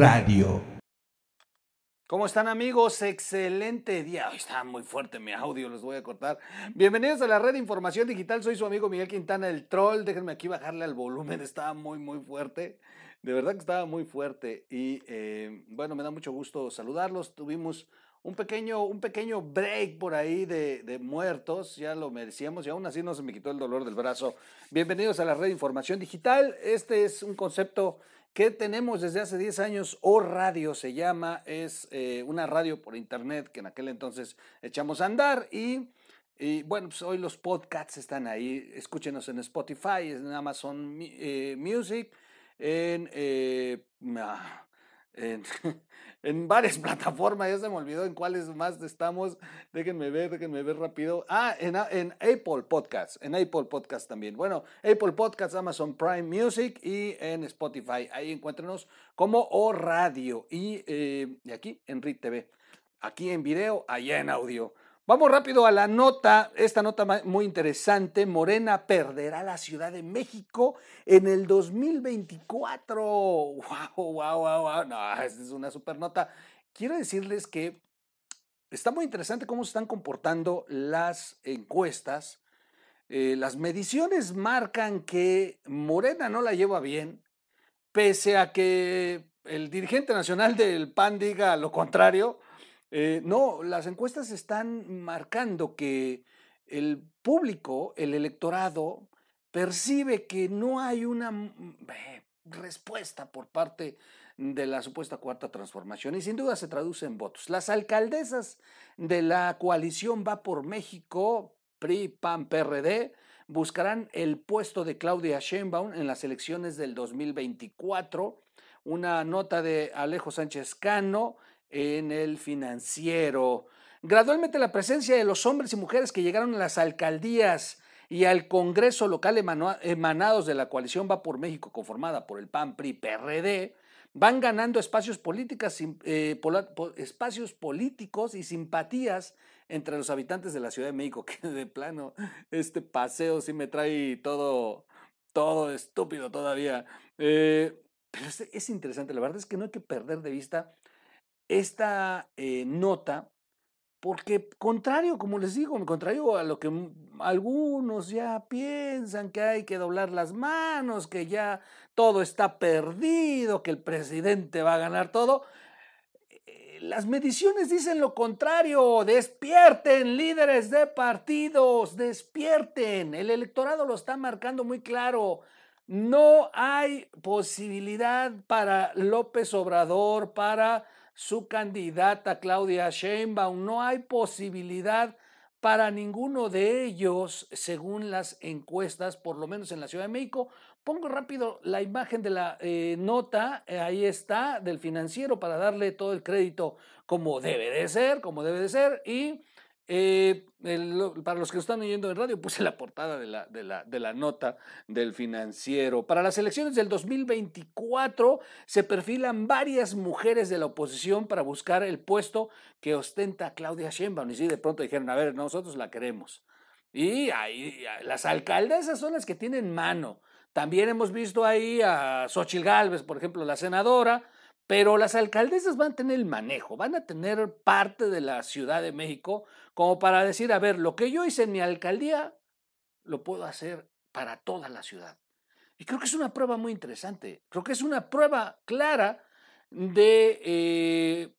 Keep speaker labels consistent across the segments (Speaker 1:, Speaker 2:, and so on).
Speaker 1: Radio.
Speaker 2: ¿Cómo están amigos? Excelente día. Ay, está muy fuerte mi audio, los voy a cortar. Bienvenidos a la red de información digital. Soy su amigo Miguel Quintana, el troll. Déjenme aquí bajarle al volumen. Estaba muy, muy fuerte. De verdad que estaba muy fuerte. Y eh, bueno, me da mucho gusto saludarlos. Tuvimos un pequeño, un pequeño break por ahí de, de, muertos, ya lo merecíamos y aún así no se me quitó el dolor del brazo. Bienvenidos a la red de información digital. Este es un concepto que tenemos desde hace 10 años, o radio se llama, es eh, una radio por internet que en aquel entonces echamos a andar y, y bueno, pues hoy los podcasts están ahí, escúchenos en Spotify, en Amazon eh, Music, en, eh, ah, en en varias plataformas, ya se me olvidó en cuáles más estamos. Déjenme ver, déjenme ver rápido. Ah, en, en Apple Podcasts, en Apple Podcasts también. Bueno, Apple Podcasts, Amazon Prime Music y en Spotify. Ahí encuéntrenos como O Radio y, eh, y aquí en RIT TV. Aquí en video, allá en audio. Vamos rápido a la nota, esta nota muy interesante. Morena perderá la Ciudad de México en el 2024. ¡Wow, wow, wow, wow! No, esta es una super nota. Quiero decirles que está muy interesante cómo se están comportando las encuestas. Eh, las mediciones marcan que Morena no la lleva bien, pese a que el dirigente nacional del PAN diga lo contrario eh, no, las encuestas están marcando que el público, el electorado, percibe que no hay una mm, respuesta por parte de la supuesta cuarta transformación y sin duda se traduce en votos. Las alcaldesas de la coalición Va por México, PRI, PAN, PRD, buscarán el puesto de Claudia Sheinbaum en las elecciones del 2024. Una nota de Alejo Sánchez Cano en el financiero. Gradualmente la presencia de los hombres y mujeres que llegaron a las alcaldías y al Congreso local emanados de la coalición Va por México conformada por el PAN, PRI, PRD, van ganando espacios, políticas, eh, espacios políticos y simpatías entre los habitantes de la Ciudad de México, que de plano este paseo sí me trae todo, todo estúpido todavía. Eh, pero es, es interesante, la verdad es que no hay que perder de vista esta eh, nota porque contrario, como les digo, contrario a lo que algunos ya piensan que hay que doblar las manos, que ya todo está perdido, que el presidente va a ganar todo, eh, las mediciones dicen lo contrario, despierten líderes de partidos, despierten, el electorado lo está marcando muy claro. No hay posibilidad para López Obrador, para su candidata Claudia Sheinbaum. No hay posibilidad para ninguno de ellos, según las encuestas, por lo menos en la Ciudad de México. Pongo rápido la imagen de la eh, nota, eh, ahí está, del financiero, para darle todo el crédito como debe de ser, como debe de ser, y eh, para los que están oyendo en radio, puse la portada de la, de, la, de la, nota del financiero. Para las elecciones del 2024 se perfilan varias mujeres de la oposición para buscar el puesto que ostenta Claudia Sheinbaum. Y si de pronto dijeron, a ver, nosotros la queremos. Y ahí, las alcaldesas son las que tienen mano. También hemos visto ahí a Xochitl Gálvez, por ejemplo, la senadora, pero las alcaldesas van a tener el manejo, van a tener parte de la Ciudad de México como para decir, a ver, lo que yo hice en mi alcaldía, lo puedo hacer para toda la ciudad. Y creo que es una prueba muy interesante, creo que es una prueba clara de, eh,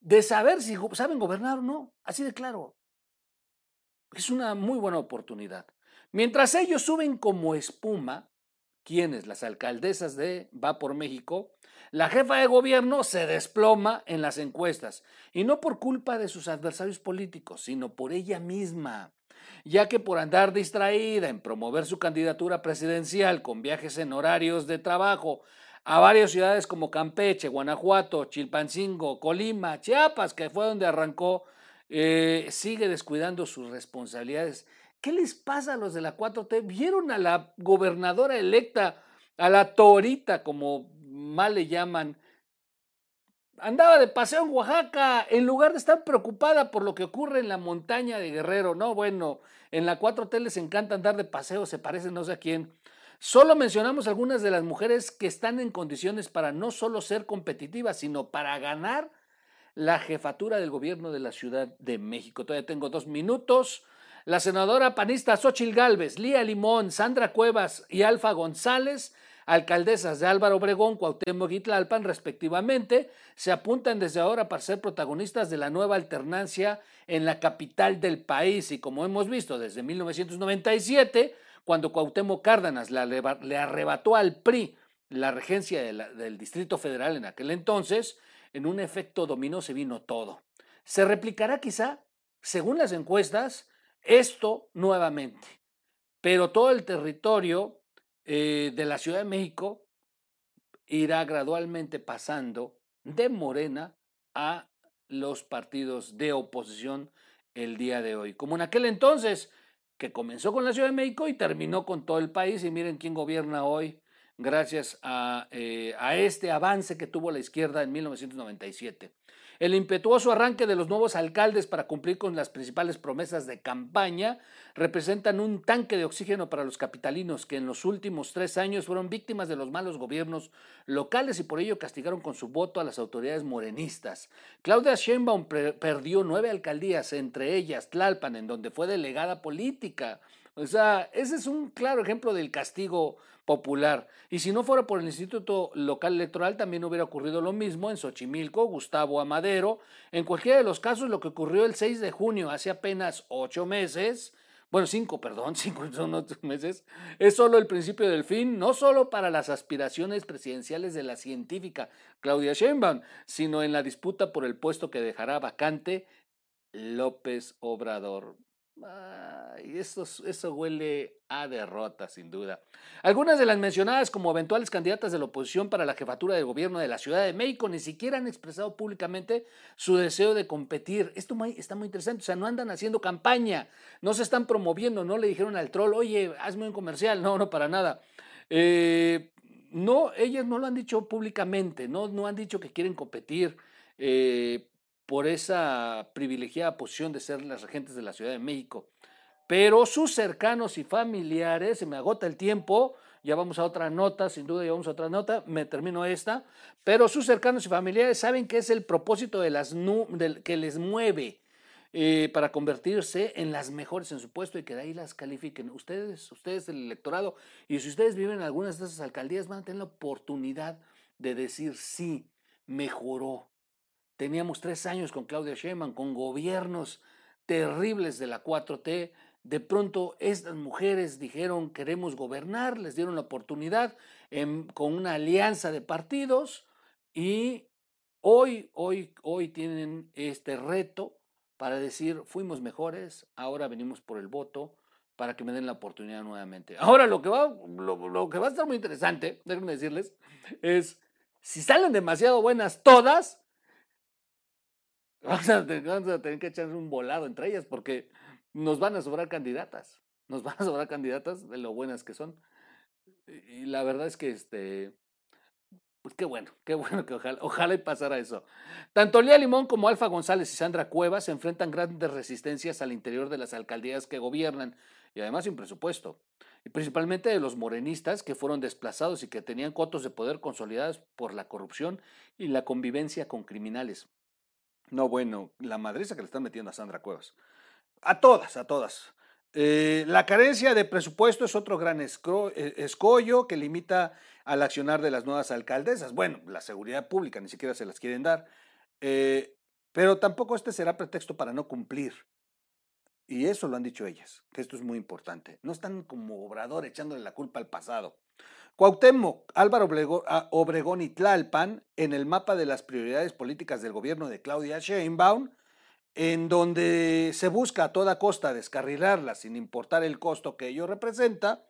Speaker 2: de saber si saben gobernar o no, así de claro. Es una muy buena oportunidad. Mientras ellos suben como espuma, ¿quiénes? Las alcaldesas de Va por México, la jefa de gobierno se desploma en las encuestas, y no por culpa de sus adversarios políticos, sino por ella misma, ya que por andar distraída en promover su candidatura presidencial con viajes en horarios de trabajo a varias ciudades como Campeche, Guanajuato, Chilpancingo, Colima, Chiapas, que fue donde arrancó, eh, sigue descuidando sus responsabilidades. ¿Qué les pasa a los de la 4T? ¿Vieron a la gobernadora electa, a la Torita, como mal le llaman? Andaba de paseo en Oaxaca en lugar de estar preocupada por lo que ocurre en la montaña de Guerrero. No, bueno, en la 4T les encanta andar de paseo, se parecen no sé a quién. Solo mencionamos algunas de las mujeres que están en condiciones para no solo ser competitivas, sino para ganar la jefatura del gobierno de la Ciudad de México. Todavía tengo dos minutos. La senadora panista Xochil Gálvez, Lía Limón, Sandra Cuevas y Alfa González, alcaldesas de Álvaro Obregón, Cuauhtémoc y Tlalpan, respectivamente, se apuntan desde ahora para ser protagonistas de la nueva alternancia en la capital del país. Y como hemos visto desde 1997, cuando Cuauhtémoc Cárdenas le arrebató al PRI la regencia del Distrito Federal en aquel entonces, en un efecto dominó se vino todo. Se replicará quizá, según las encuestas, esto nuevamente, pero todo el territorio eh, de la Ciudad de México irá gradualmente pasando de Morena a los partidos de oposición el día de hoy. Como en aquel entonces, que comenzó con la Ciudad de México y terminó con todo el país. Y miren quién gobierna hoy gracias a, eh, a este avance que tuvo la izquierda en 1997. El impetuoso arranque de los nuevos alcaldes para cumplir con las principales promesas de campaña representan un tanque de oxígeno para los capitalinos que en los últimos tres años fueron víctimas de los malos gobiernos locales y por ello castigaron con su voto a las autoridades morenistas. Claudia Sheinbaum perdió nueve alcaldías, entre ellas Tlalpan, en donde fue delegada política. O sea, ese es un claro ejemplo del castigo popular. Y si no fuera por el Instituto Local Electoral, también hubiera ocurrido lo mismo en Xochimilco, Gustavo Amadero. En cualquiera de los casos, lo que ocurrió el 6 de junio, hace apenas ocho meses, bueno, cinco, perdón, cinco son ocho meses, es solo el principio del fin, no solo para las aspiraciones presidenciales de la científica Claudia Sheinbaum, sino en la disputa por el puesto que dejará vacante López Obrador. Eso, eso huele a derrota, sin duda. Algunas de las mencionadas como eventuales candidatas de la oposición para la jefatura de gobierno de la Ciudad de México ni siquiera han expresado públicamente su deseo de competir. Esto está muy interesante, o sea, no andan haciendo campaña, no se están promoviendo, no le dijeron al troll, oye, hazme un comercial, no, no, para nada. Eh, no, ellas no lo han dicho públicamente, no, no han dicho que quieren competir. Eh, por esa privilegiada posición de ser las regentes de la Ciudad de México. Pero sus cercanos y familiares, se me agota el tiempo, ya vamos a otra nota, sin duda ya vamos a otra nota, me termino esta, pero sus cercanos y familiares saben que es el propósito de las que les mueve eh, para convertirse en las mejores en su puesto y que de ahí las califiquen. Ustedes, ustedes el electorado, y si ustedes viven en algunas de esas alcaldías, van a tener la oportunidad de decir sí, mejoró, Teníamos tres años con Claudia Sheinbaum, con gobiernos terribles de la 4T. De pronto estas mujeres dijeron queremos gobernar, les dieron la oportunidad con una alianza de partidos y hoy, hoy, hoy tienen este reto para decir fuimos mejores, ahora venimos por el voto para que me den la oportunidad nuevamente. Ahora lo que va, lo, lo que va a estar muy interesante, déjenme decirles, es si salen demasiado buenas todas, Vamos a, tener, que echar un volado entre ellas porque nos van a sobrar candidatas. Nos van a sobrar candidatas de lo buenas que son. Y la verdad es que este. Pues qué bueno, qué bueno que ojalá, y pasara eso. Tanto Lía Limón como Alfa González y Sandra Cuevas enfrentan grandes resistencias al interior de las alcaldías que gobiernan y además sin presupuesto. Y principalmente de los morenistas que fueron desplazados y que tenían cotos de poder consolidados por la corrupción y la convivencia con criminales. No, bueno, la madriza que le están metiendo a Sandra Cuevas. A todas, a todas. Eh, la carencia de presupuesto es otro gran eh, escollo que limita al accionar de las nuevas alcaldesas. Bueno, la seguridad pública ni siquiera se las quieren dar, eh, pero tampoco este será pretexto para no cumplir. Y eso lo han dicho ellas, que esto es muy importante. No están como obrador echándole la culpa al pasado. Cuauhtémoc, Álvaro ah, Obregón y Tlalpan en el mapa de las prioridades políticas del gobierno de Claudia Sheinbaum, en donde se busca a toda costa descarrilarla sin importar el costo que ello representa,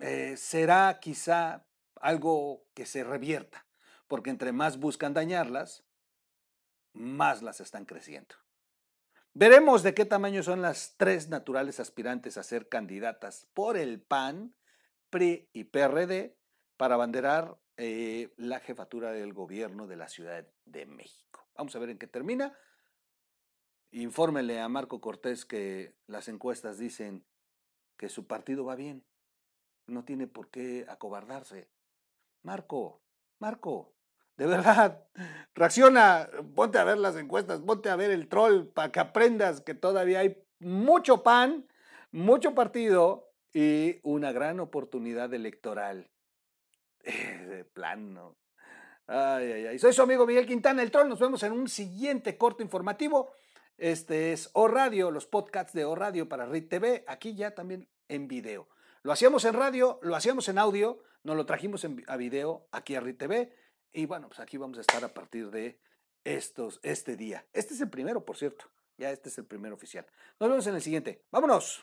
Speaker 2: eh, será quizá algo que se revierta, porque entre más buscan dañarlas, más las están creciendo. Veremos de qué tamaño son las tres naturales aspirantes a ser candidatas por el PAN, PRI y PRD para abanderar eh, la jefatura del gobierno de la Ciudad de México. Vamos a ver en qué termina. Infórmele a Marco Cortés que las encuestas dicen que su partido va bien. No tiene por qué acobardarse. Marco, Marco, de verdad, reacciona, ponte a ver las encuestas, ponte a ver el troll para que aprendas que todavía hay mucho pan, mucho partido y una gran oportunidad electoral. de plano. Ay, ay, ay. Soy su amigo Miguel Quintana, el troll. Nos vemos en un siguiente corto informativo. Este es O Radio, los podcasts de O Radio para RIT TV. Aquí ya también en video. Lo hacíamos en radio, lo hacíamos en audio, nos lo trajimos a video aquí a RIT TV. Y bueno, pues aquí vamos a estar a partir de estos, este día. Este es el primero, por cierto. Ya este es el primero oficial. Nos vemos en el siguiente. ¡Vámonos!